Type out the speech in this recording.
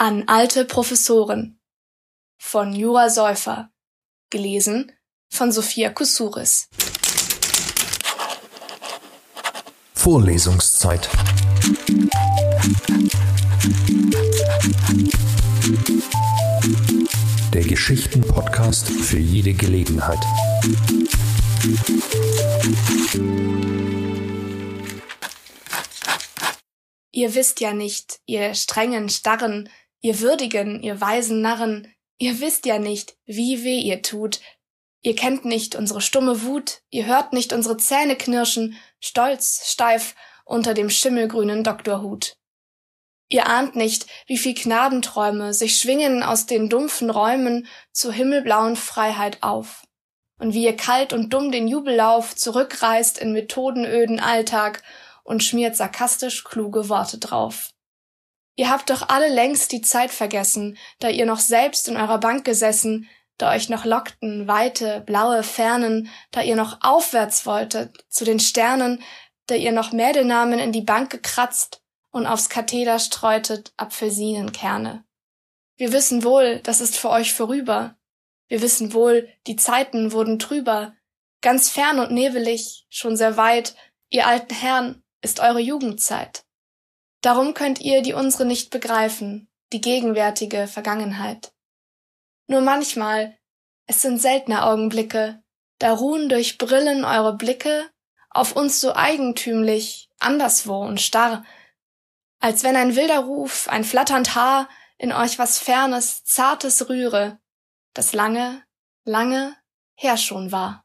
An alte Professoren von Jura Säufer. Gelesen von Sophia Kusuris. Vorlesungszeit. Der Geschichten-Podcast für jede Gelegenheit. Ihr wisst ja nicht, ihr strengen Starren, ihr würdigen, ihr weisen Narren, ihr wisst ja nicht, wie weh ihr tut. Ihr kennt nicht unsere stumme Wut, ihr hört nicht unsere Zähne knirschen, stolz, steif, unter dem schimmelgrünen Doktorhut. Ihr ahnt nicht, wie viel Knabenträume sich schwingen aus den dumpfen Räumen zur himmelblauen Freiheit auf. Und wie ihr kalt und dumm den Jubellauf zurückreißt in methodenöden Alltag und schmiert sarkastisch kluge Worte drauf. Ihr habt doch alle längst die Zeit vergessen, da ihr noch selbst in eurer Bank gesessen, da euch noch lockten weite, blaue Fernen, da ihr noch aufwärts wolltet, zu den Sternen, da ihr noch Mädelnamen in die Bank gekratzt und aufs Katheder streutet Apfelsinenkerne. Wir wissen wohl, das ist für euch vorüber. Wir wissen wohl, die Zeiten wurden trüber. Ganz fern und nebelig, schon sehr weit, ihr alten Herren, ist eure Jugendzeit. Darum könnt ihr die unsere nicht begreifen, die gegenwärtige Vergangenheit. Nur manchmal, es sind seltene Augenblicke, da ruhen durch Brillen eure Blicke auf uns so eigentümlich, anderswo und starr, als wenn ein wilder Ruf, ein flatternd Haar in euch was Fernes, Zartes rühre, das lange, lange her schon war.